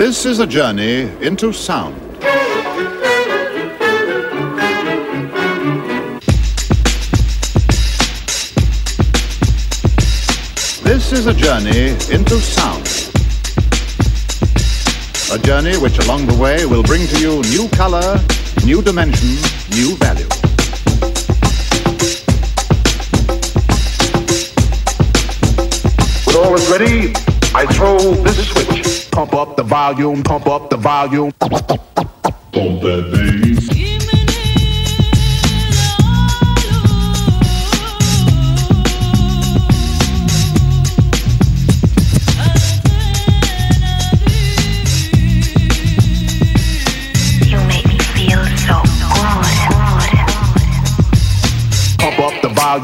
This is a journey into sound. This is a journey into sound. A journey which along the way will bring to you new color, new dimension, new value. All is ready, I throw this switch. Pump up the volume, pump up the volume. Pump that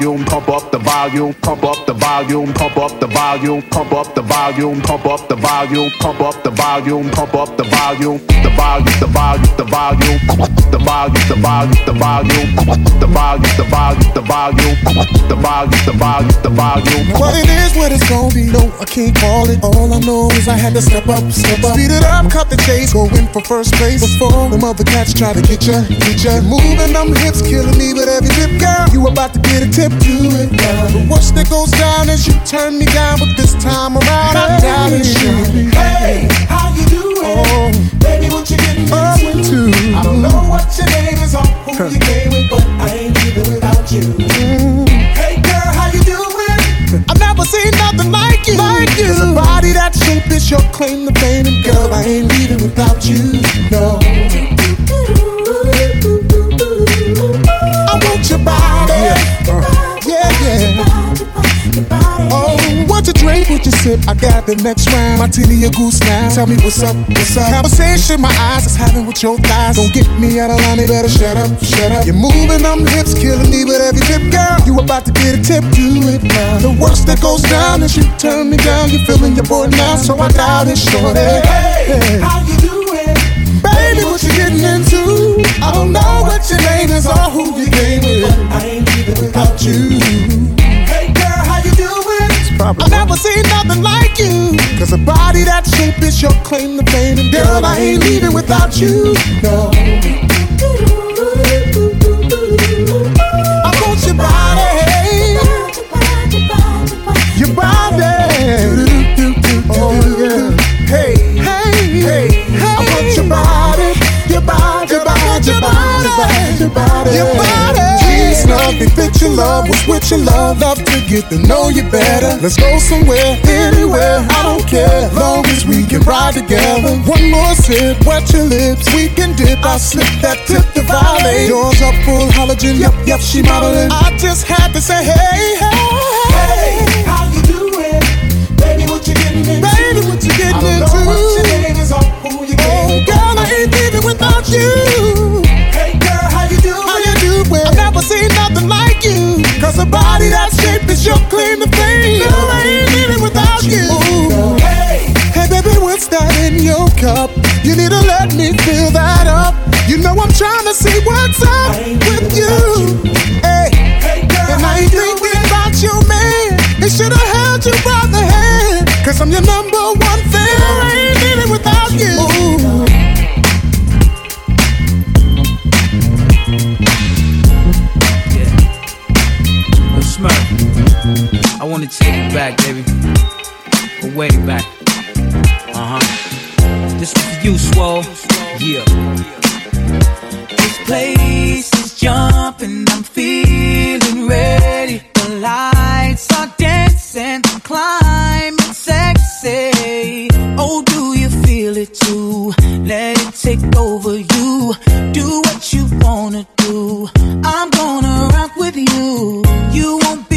volume, pump up the volume, pump up the volume, pump up the volume, pump up the volume, pump up the volume, pump up the volume, pump up the volume, the volume, the volume, the volume, the volume, the volume, the volume, the volume, the volume, the volume, the volume, the volume, the volume. What it is, what it's gonna be, no, I can't call it. All I know is I had to step up, step up. Speed it up, cut the chase, go in for first place. Before them other cats try to get ya, get ya. Moving them hips, killing me with every tip, girl. You about to get a tip, do it now. The worst that goes down is you turn me down, but this time around I'm down and shooting. Hey, how you doing? Oh, Baby, what you getting up into? to. I don't know what your name is or who you came with, but I ain't leaving without you. Mm. Hey, girl, how you doing? I've never seen nothing like you. Like you. There's a body that shape is your claim to fame, and girl, I ain't leaving without you. No. Drink, what you sip? I got the next round. Martini a goose now. Tell me what's up, what's up. Conversation my eyes is having with your thighs. Don't get me out of line, they better shut up, shut up. You're moving them hips, killing me with every tip, girl. You about to get a tip, do it now. The worst that goes down is you turn me down. You're feeling your boy now, so I doubt it, shorty. Hey, how you doing? Baby, what you getting into? I don't know what your name is or who you came with. I ain't leaving Without you. I've never seen nothing like you. Cause a body that shape is your claim to fame. And girl, I ain't leaving without you. No. I want your body. Your body. Oh, yeah. Hey, hey, hey, I want your body. Your body, your body, your body, your body, love me, fit your love, was with your love. Love to get to know you better. Let's go somewhere, anywhere, I don't care. Long as we can ride together. One more sip, wet your lips, we can dip. I slip that tip to violate. Yours up full halogen, yep, yep, she modeling. I just had to say, hey, hey, Hey, how you doing? Baby, what you getting into? Baby, what you getting I don't into? know what your name is or who you Oh, came with, but girl, I ain't leaving without you. Body that shape is your claim to fame. Girl, I ain't leaving without you. Hey, Hey, baby, what's that in your cup? You need to let me fill that up. You know I'm trying to see what's up with you. Hey, hey, girl, and I ain't thinking about you, man. They should have held you by the hand. Cause I'm your number one fan. I ain't leaving without you. Take it back, baby. Way back. Uh huh. This is for you, Swole. Yeah. This place is jumping, I'm feeling ready. The lights are dancing, I'm climbing sexy. Oh, do you feel it too? Let it take over you. Do what you wanna do. I'm gonna rock with you. You won't.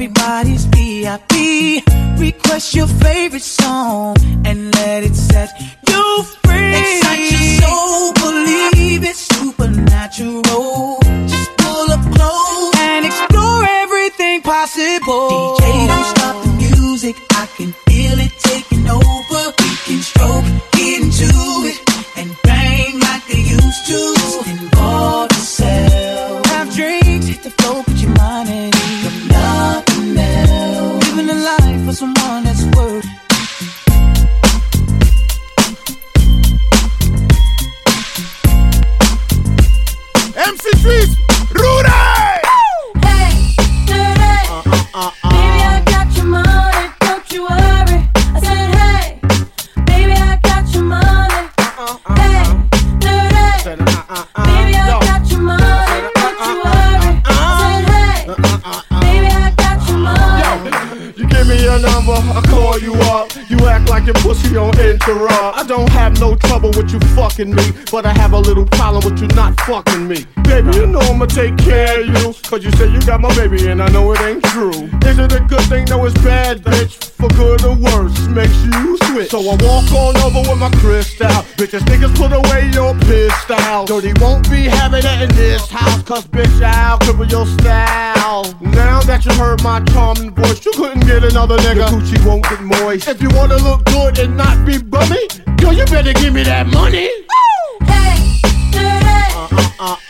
Everybody's VIP. Request your favorite song and let it set you free. Excite your soul, believe it's supernatural. Just pull up close and explore everything possible. With you fucking me, but I have a little problem with you not fucking me. Baby, you know I'ma take care of you, cause you say you got my baby and I know it ain't true. Is it a good thing? No, it's bad, bitch. For good or worse, makes you switch. So I walk on over with my crystal. Bitches, niggas put away your pistol. Dirty won't be having it in this house, cause bitch, I'll cripple your style. Now that you heard my charming voice, you couldn't get another nigga. The coochie won't get moist. If you wanna look good and not be bummy, yo, you better give me that money. Hey, dirty. Uh, Baby, I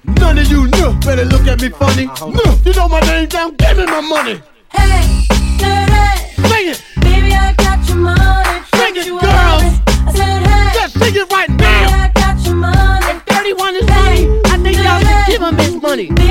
None of you know, better look at me funny. Uh-huh. No, you know my name down, give me my money. Hey, dirty. Sing it, Baby, I got your money, Sing it, girls. I said, hey, just sing it right baby, now. I got your money. 31 is Hey, money. I think y'all should give him his money.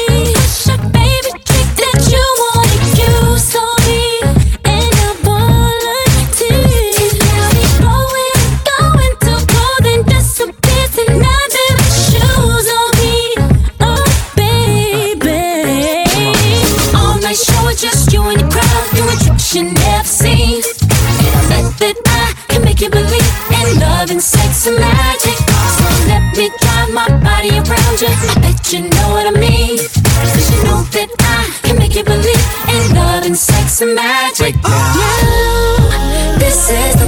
Bet you know what I mean. Cause you know that I can make you believe in love and sex and magic. Now, this is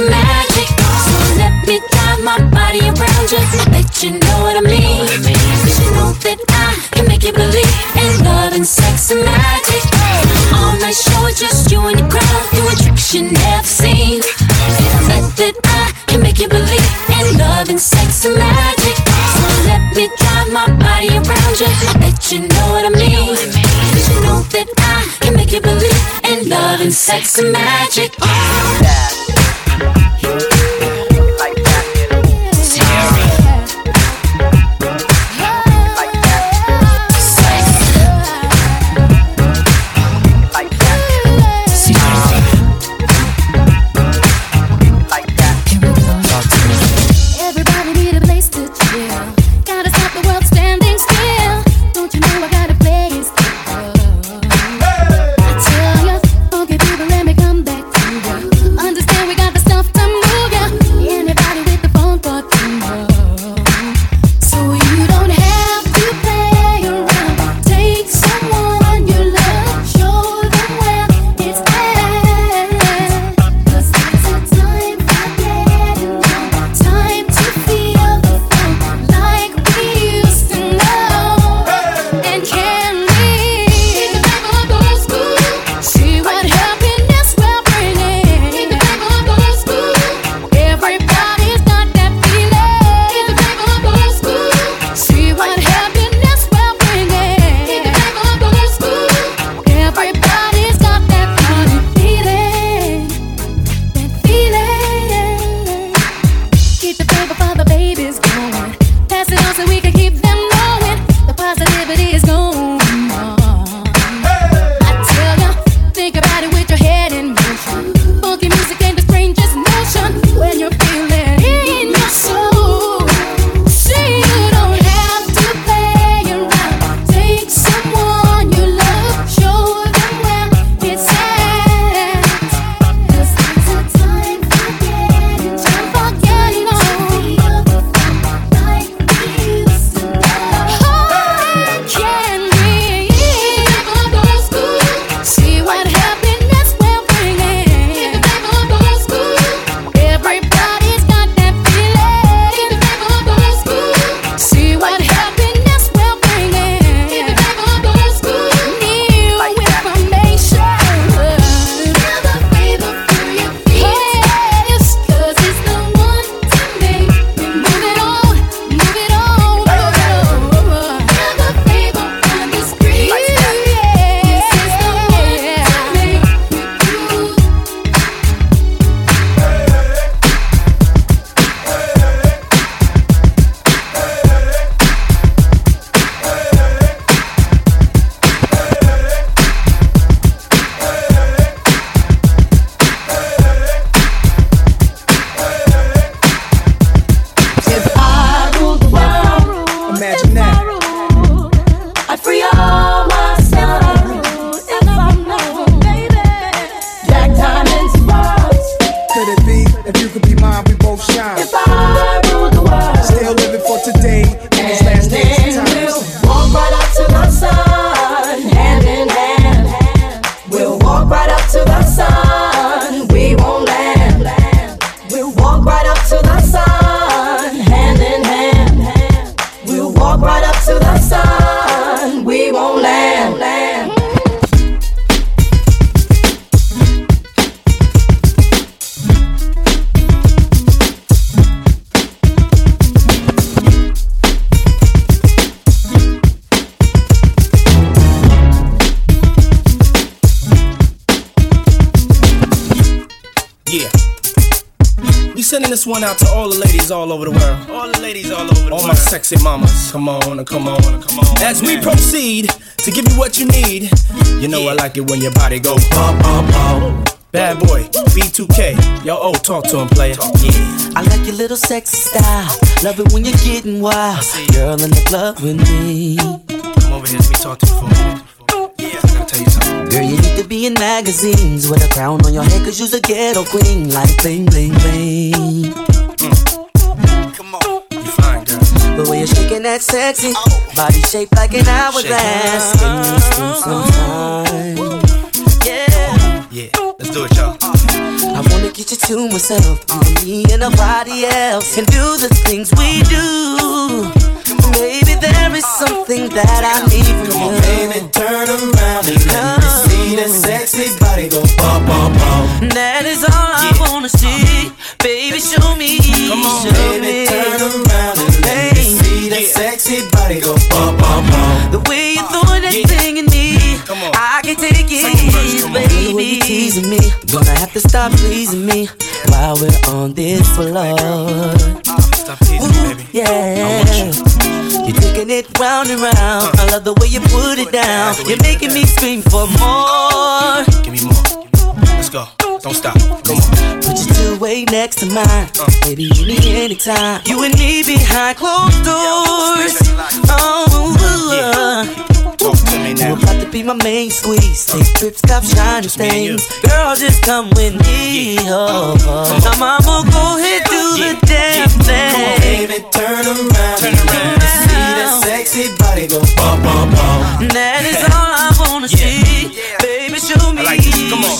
and and magic. So let me drive my body around you. I bet you know what I mean. Cause you know that I can make you believe in love and sex and magic. All night show is just you and your crowd doing tricks you never seen. Bet that I can make you believe in love and sex and magic. So let me drive my body around you. I bet you know what I mean. Cause you know that I can make you believe in love and sex and magic. Both ladies all over the world. All the ladies all over the world. All my sexy mamas. Come on, come on, come on. As we proceed to give you what you need, you know I like it when your body go pop, pop, pop. Bad boy, B2K. Yo, oh, talk to him, player. Yeah. I like your little sexy style. Love it when you're getting wild. Girl in the club with me. Come over here, let me talk to you for a minute. Yeah, I gotta tell you something. Girl, you need to be in magazines with a crown on your head, cause you's a ghetto queen. Like bling, bling, bling. Way that sexy oh. body shaped like an hourglass. Give me some, some time. Yeah. Yeah, let's do it, y'all. I wanna get you to myself, and me and nobody else, and do the things we do. Maybe there is something that I need from Come on, you. baby, turn around and let me see that sexy body go bum, bum, bum. That is all I wanna see. Baby, show me. Come on, show baby, me. turn around and let me see that sexy body go bum, bum, bum. The way you're throwing that thing in me, I can take it, baby. The way you teasing me, gonna have to stop pleasing me while we're on this floor. Stop teasing me, baby. Yeah. You're taking it round and round. Uh-huh. I love the way you put it down. You're making me scream for more. Give me more. Go. Don't stop. Come on. Put your two way next to mine. Uh. Baby, you need anytime. You and me behind closed doors. Oh, Talk to me you now. about to be my main squeeze. Uh. Take trips, stop shining Just me and you. things. Girl, just come with me. Oh, uh. oh. Now, mama, go ahead, do the damn Come on, baby, turn around let me see that sexy body go bum, bum, bum. That is all I wanna see. Baby, show me.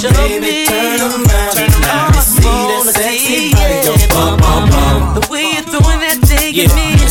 Show me.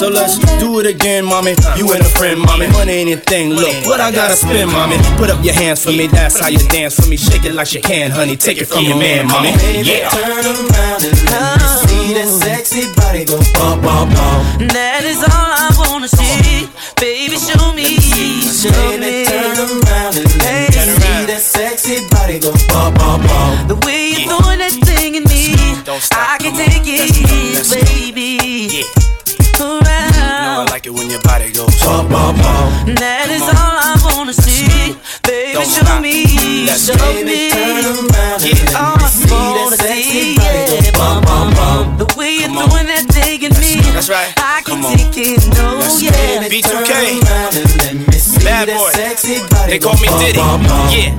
So let's do it again, mommy. You and a friend, mommy. Money ain't a thing. Look, what I gotta spend, mommy. Put up your hands for me. That's how you dance for me. Shake it like you can, honey. Take it from your man, mommy. Baby, Yeah. turn around and let me oh. see that sexy body go bum, bum, bum. That is all I wanna see. Baby, show me. Show Baby, me. turn around and let me see that sexy body go bum, bum, bum. The way Bum, bum, bum. That is all I wanna see. Baby, Don't show stop. me. Let's Show Baby, me. turn around and let All me I see wanna that sexy see, body yeah, bum, bum, bum. The way you're Come on. that thing at me. That's right. I can Come on. take it, no, Let's yeah. go. B2K. Turn around and let me see Bad that boy. sexy body They call me bum, Diddy. bum, bum. Yeah.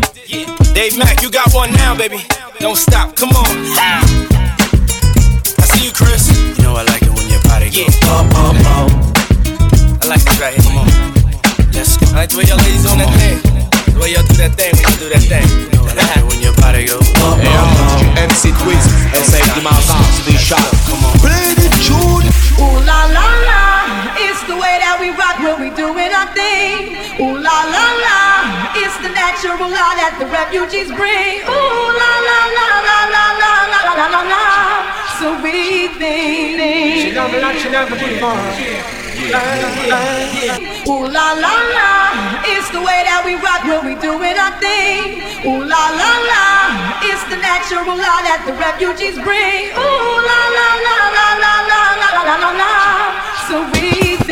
Dave Mack, you got one now, baby. Don't stop. Come on. I see you, Chris. You know I like it when your body goes Yeah. Bum, bum, bum. I like the way ladies on that thing. The way do that thing when you do that thing. You know I like it when your body goes Bum, bum, bum. MC Quiz, essaye de m'entendre des shots. Come on. Play the tune. Ooh la la la, it's the way that we rock when we doing our thing. Ooh la la la, it's the natural law that the refugees bring. Ooh la la la la la la la la la la la, sweet thing. She never like she never Ooh la la la, it's the way that we rock when we doing our thing. Ooh la la la, it's the natural law that the refugees bring. Ooh la la la la la la la la la la. So we.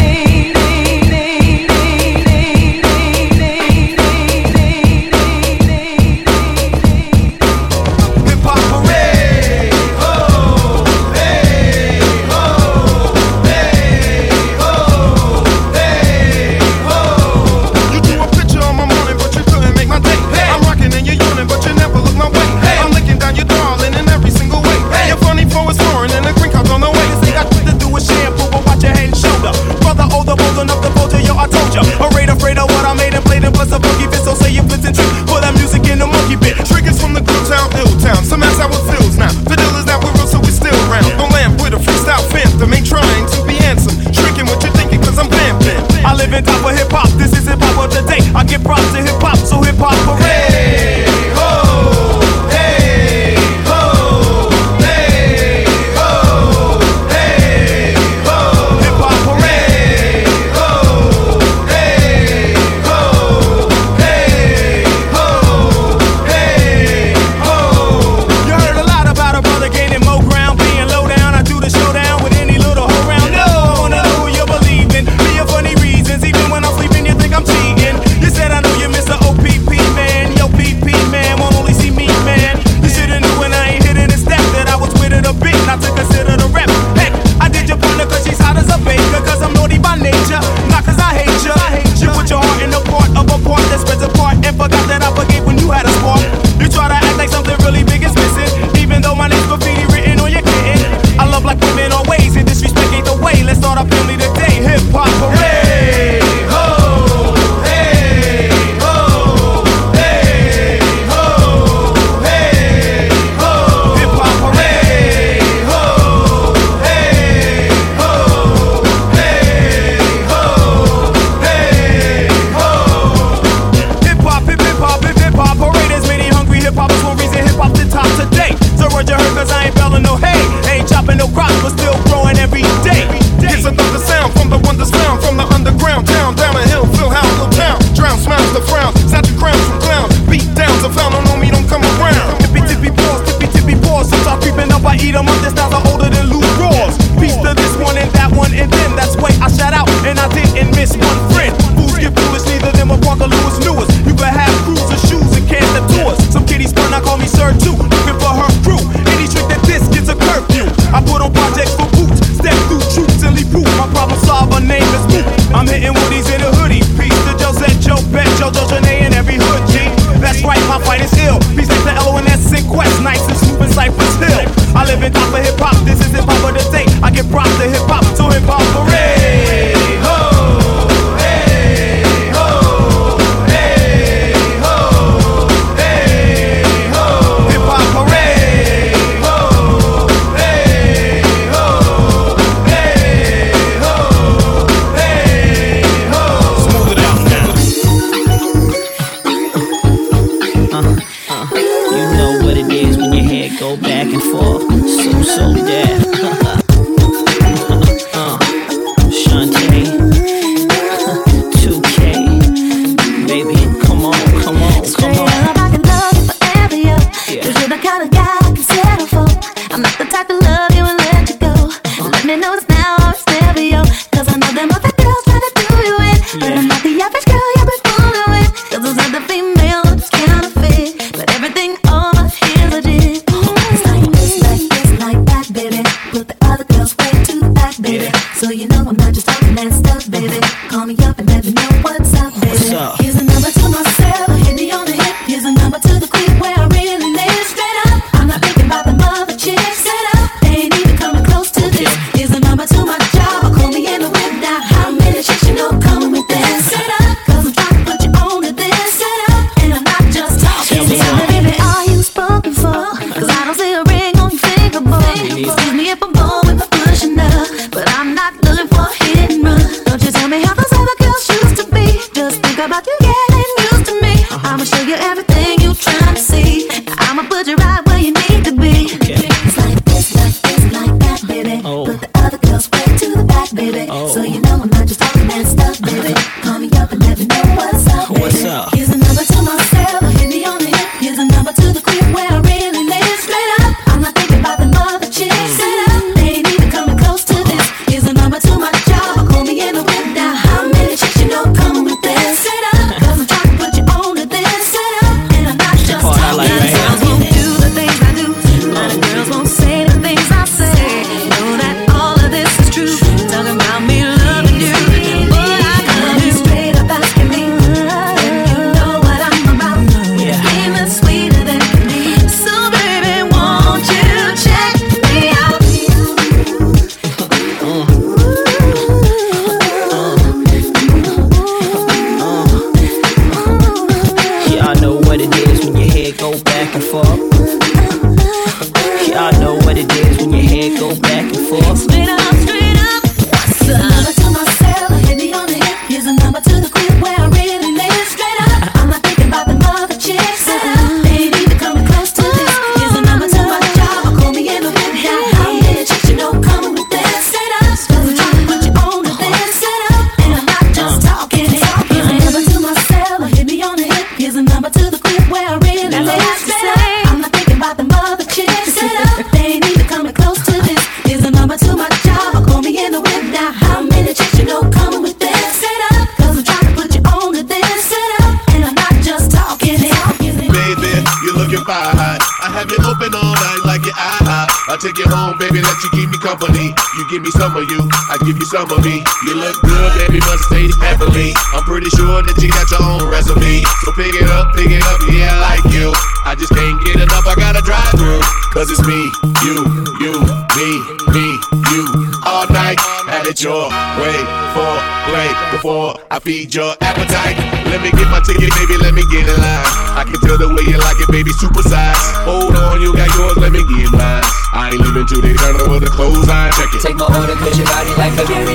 Pretty sure that you got your own resume. So pick it up, pick it up, yeah, I like you. I just can't get enough, I gotta drive through. Cause it's me, you, you, me, me, you. All night, have it your way for play before I feed your appetite. Let me get my ticket, baby, let me get in line. I can tell the way you like it, baby, super size. Hold on, you got yours, let me get mine. I ain't leaving till they turn over the clothes, I check it. Take my order, cause your body like a carry.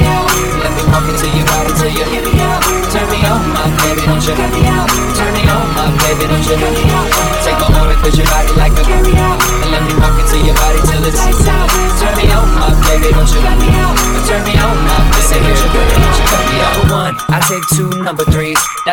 Let me walk into your body till you hear me out. Turn me on, my baby, don't you hear me out. Turn me on, my baby, don't you hear me out. Take my order, cause your body like a carry out. And let me walk into your body till it's lights out. Turn me on, my baby, don't you hear me out. Turn me on, my baby, don't you hear me out. Number one, I take two number threes.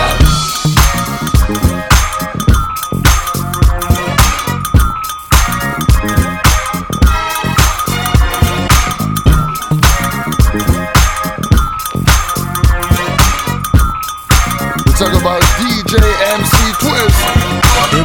We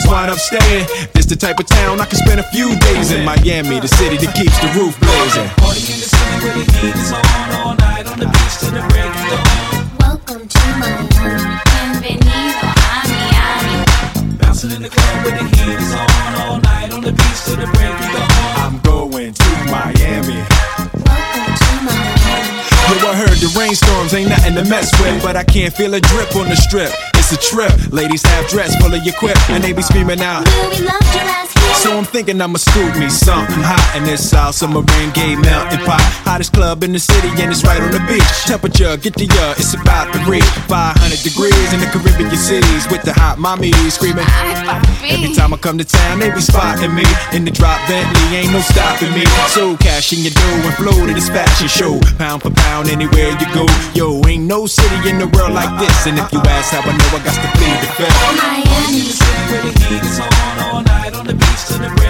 always wind up staying. This the type of town I can spend a few days in Miami, the city that keeps the roof blazing. Party in the city where the heat is on all night on the beach till the break of dawn. Welcome to Miami. Bienvenido a Miami. Bouncing in the club where the heat is on all night on the beach till the break of dawn. I'm going to Miami. Welcome to Miami. Yo, I heard the rainstorms ain't nothing to mess with, but I can't feel a drip on the strip. It's a trip. Ladies half dressed, full of your quip, and they be screaming out. Will we love here? So I'm thinking I'ma scoop me something hot in this South Submarine Gay Mountain Pot. Hottest club in the city, and it's right on the beach. Temperature, get the uh, it's about to reach 500 degrees in the Caribbean cities with the hot mommy screaming. Every time I come to town, they be spotting me in the drop Bentley, ain't no stopping me. So cash in your dough and flow to this fashion show, pound for pound anywhere you go. Yo, ain't no city in the world like this, and if you ask how I know, I got to plead the fifth. In the city where the heat is on all night the beach till the break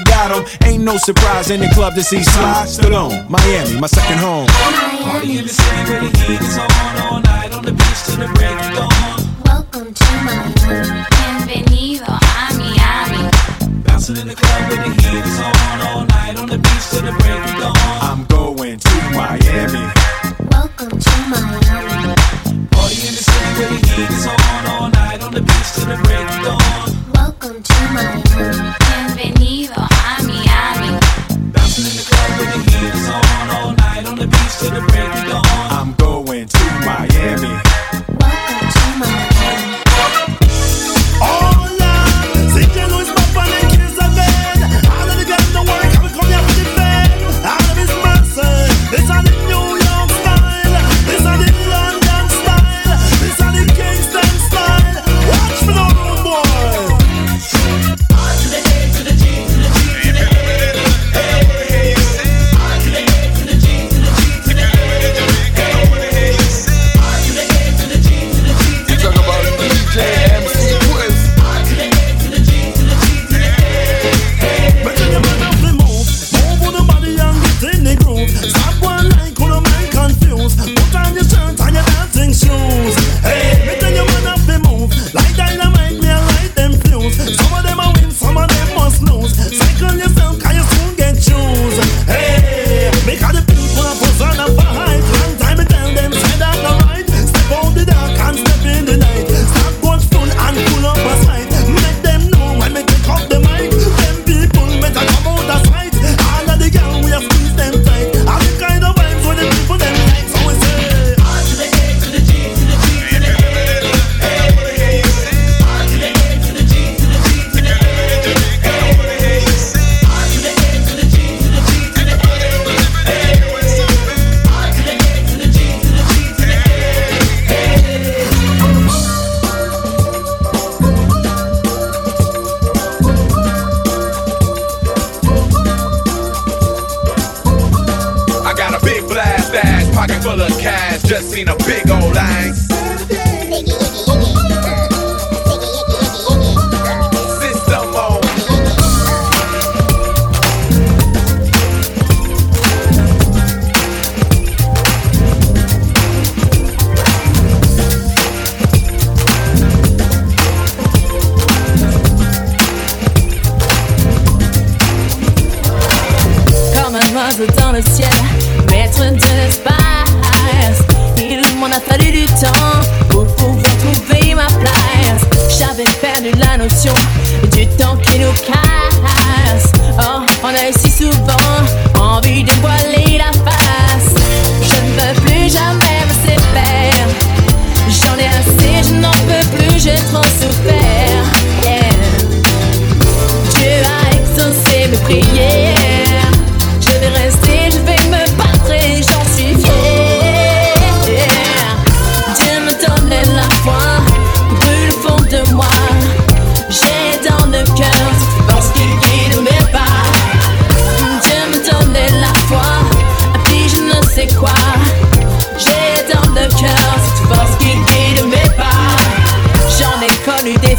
got 'em. Ain't no surprise in the club to see Sly Stallone. Miami, my second home. Party in the city where the heat is on all night on the beach till the break of dawn. Welcome to Miami. Bienvenido a Miami. Bouncing in the club where the heat is on all night on the beach till the break of dawn. I'm going to Miami. Welcome to Miami. Party in the city where the heat is on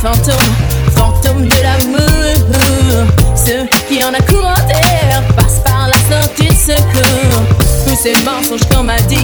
fantôme, fantôme de l'amour. Ceux qui en a commentaire passent par l'instant de secours. Tous ces mensonges qu'on m'a dit.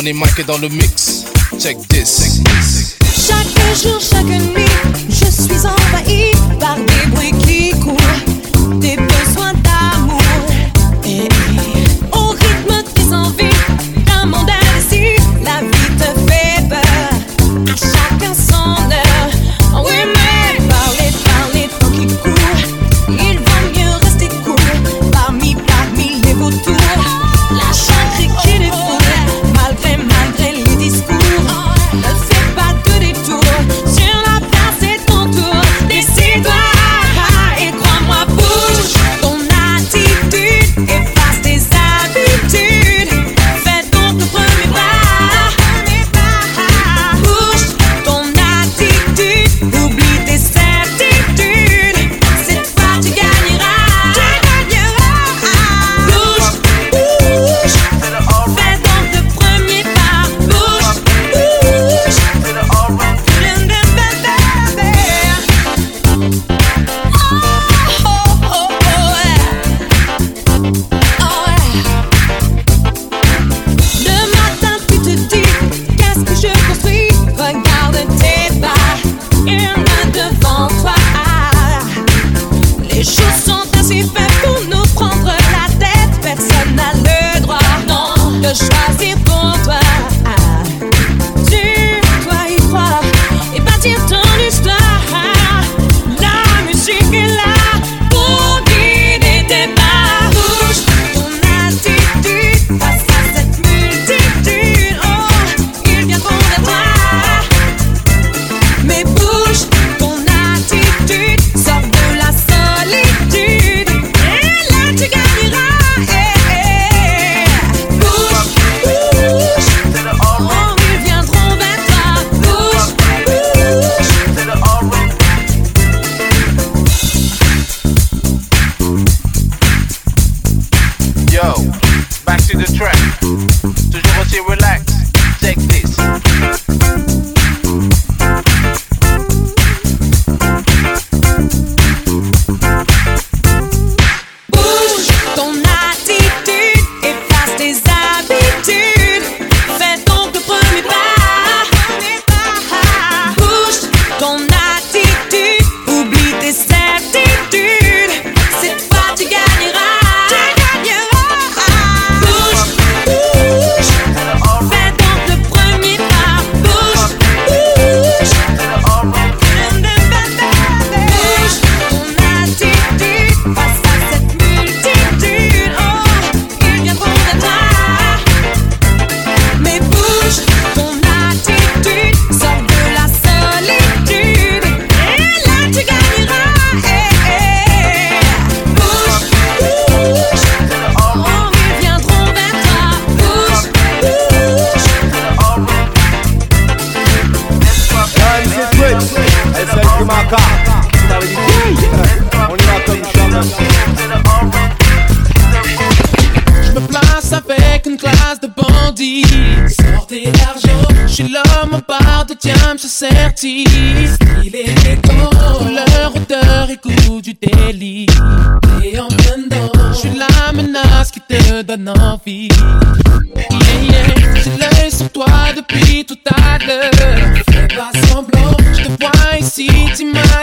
on est marqué dans le mix. Check this. Check this. Chaque jour, chaque nuit.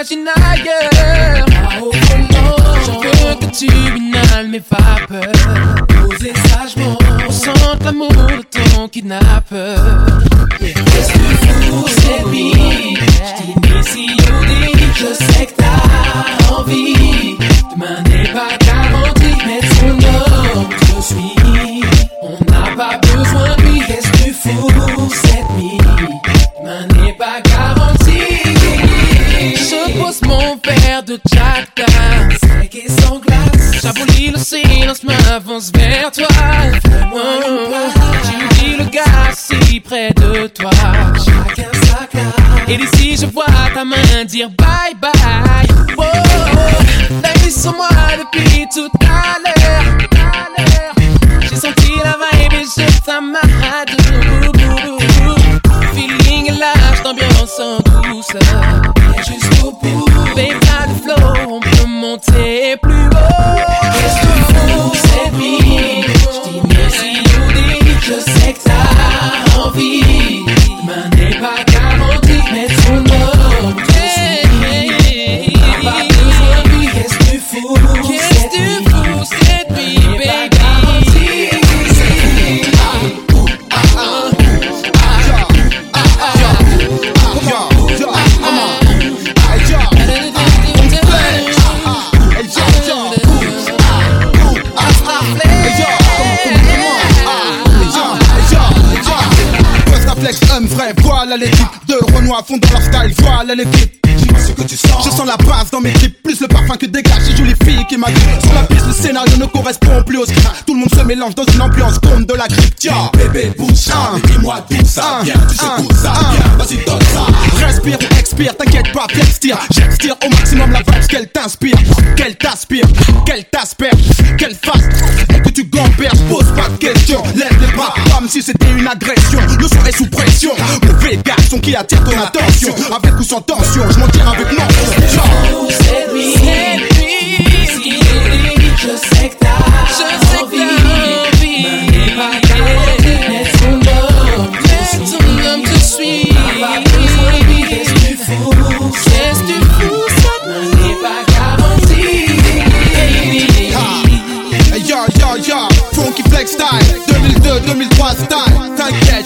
T'imagines ailleurs. Volant. Je veux que tu inhales mes vapeurs. Posez sagement. Ressente l'amour de ton kidnappeur. Vers toi. Oh, tu me dis le gars si près de toi. Et d'ici, je vois ta main dire bye bye. Oh, l'œil sur moi dans leur style, voilà tu sens. Je sens la base dans mes clips, plus le parfum que dégage Sur la piste, le scénario ne correspond plus au script. Tout le monde se mélange dans une ambiance comme de la grippe. Tiens, bébé, bouge dis-moi d'où ça vient. Tu sais où ça vient, vas-y, donne ça. Respire, expire, t'inquiète pas, flex tire. J'extire au maximum la vibe qu'elle t'inspire, qu'elle t'aspire, qu'elle t'asperge, qu'elle fasse. Que tu gamberges, pose pas de questions. Lève les bras comme si c'était une agression. Le son est sous pression. Mauvais garçon qui attire ton attention. Avec ou sans tension, je m'en tire avec mon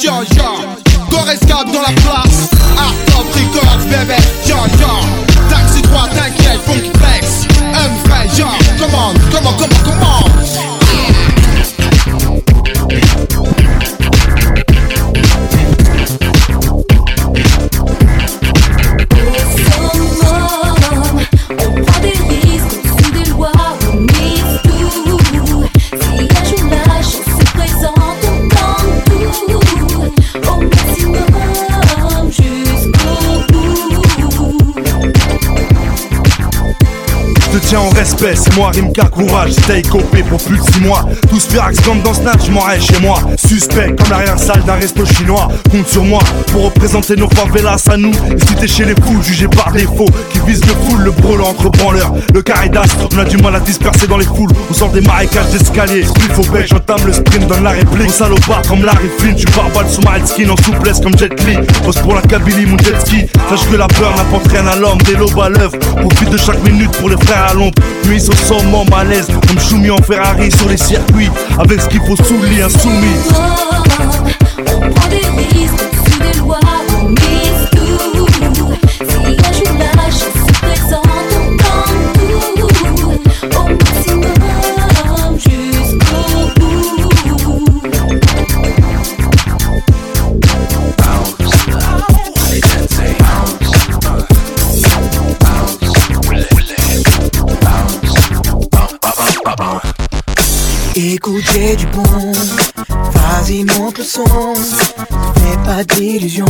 T'inquiète, yo, yo Gorescap dans la place tiens en respect, c'est moi Rimka, courage, stay copé pour plus de 6 mois. Tous Firax comme dans Snatch, je m'en chez moi. Suspect comme l'arrière salle d'un resto chinois. Compte sur moi pour représenter nos favelas à nous. Et si chez les fous, jugé par défaut, qui vise le full, le brûlant entre branleurs. Le caridas, on a du mal à disperser dans les foules. On sort des marécages d'escalier. Il faut bec, j'entame le sprint, donne la réplique. On salopard comme Larry Flynn, tu barbales sous ma skin en souplesse comme Jet Li. Pose pour la Kabylie, mon jet ski. Sache que la peur n'apporte rien à l'homme, des lobes à l'œuvre. Profite de chaque minute pour les frères à l'ombre. Nuit au sommet, malaise, comme Choumi en Ferrari sur les circuits. Avec ce qu'il faut sous lit, insoumis. Écoute, j'ai du bon. Vas-y, monte le son. Ne fais pas d'illusions.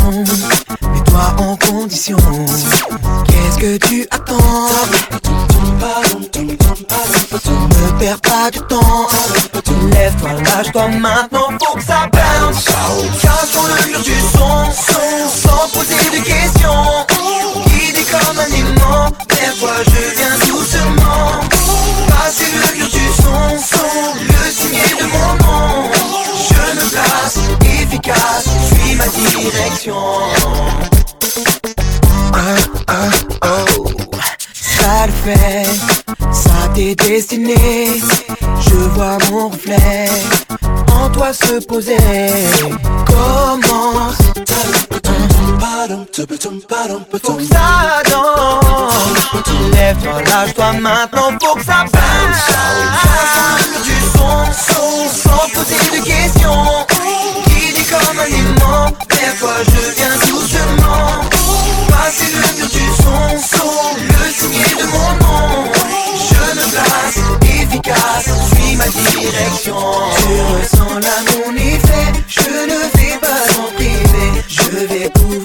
Mets-toi en condition. Qu'est-ce que tu attends? Ne perds pas de temps. Lève-toi, lâche-toi maintenant, faut que ça bounce. Cache ton le mur du son, son, sans poser de questions. Guidé comme un aimant, lève-toi, je viens doucement. Efficace, suis ma direction. Ah, ah, oh, ça le fait, ça t'est destiné. Je vois mon reflet en toi se poser. Commence. Faut que ça danse Lève-toi, lâche-toi maintenant, faut que ça bounce du son, son, sans poser de questions comme un aimant, lève-toi, je viens doucement. Le mur du son, le signer de mon nom. Je me place, efficace, suis ma direction. Tu ressens l'amour effet, je ne vais pas en priver. Je vais pouvoir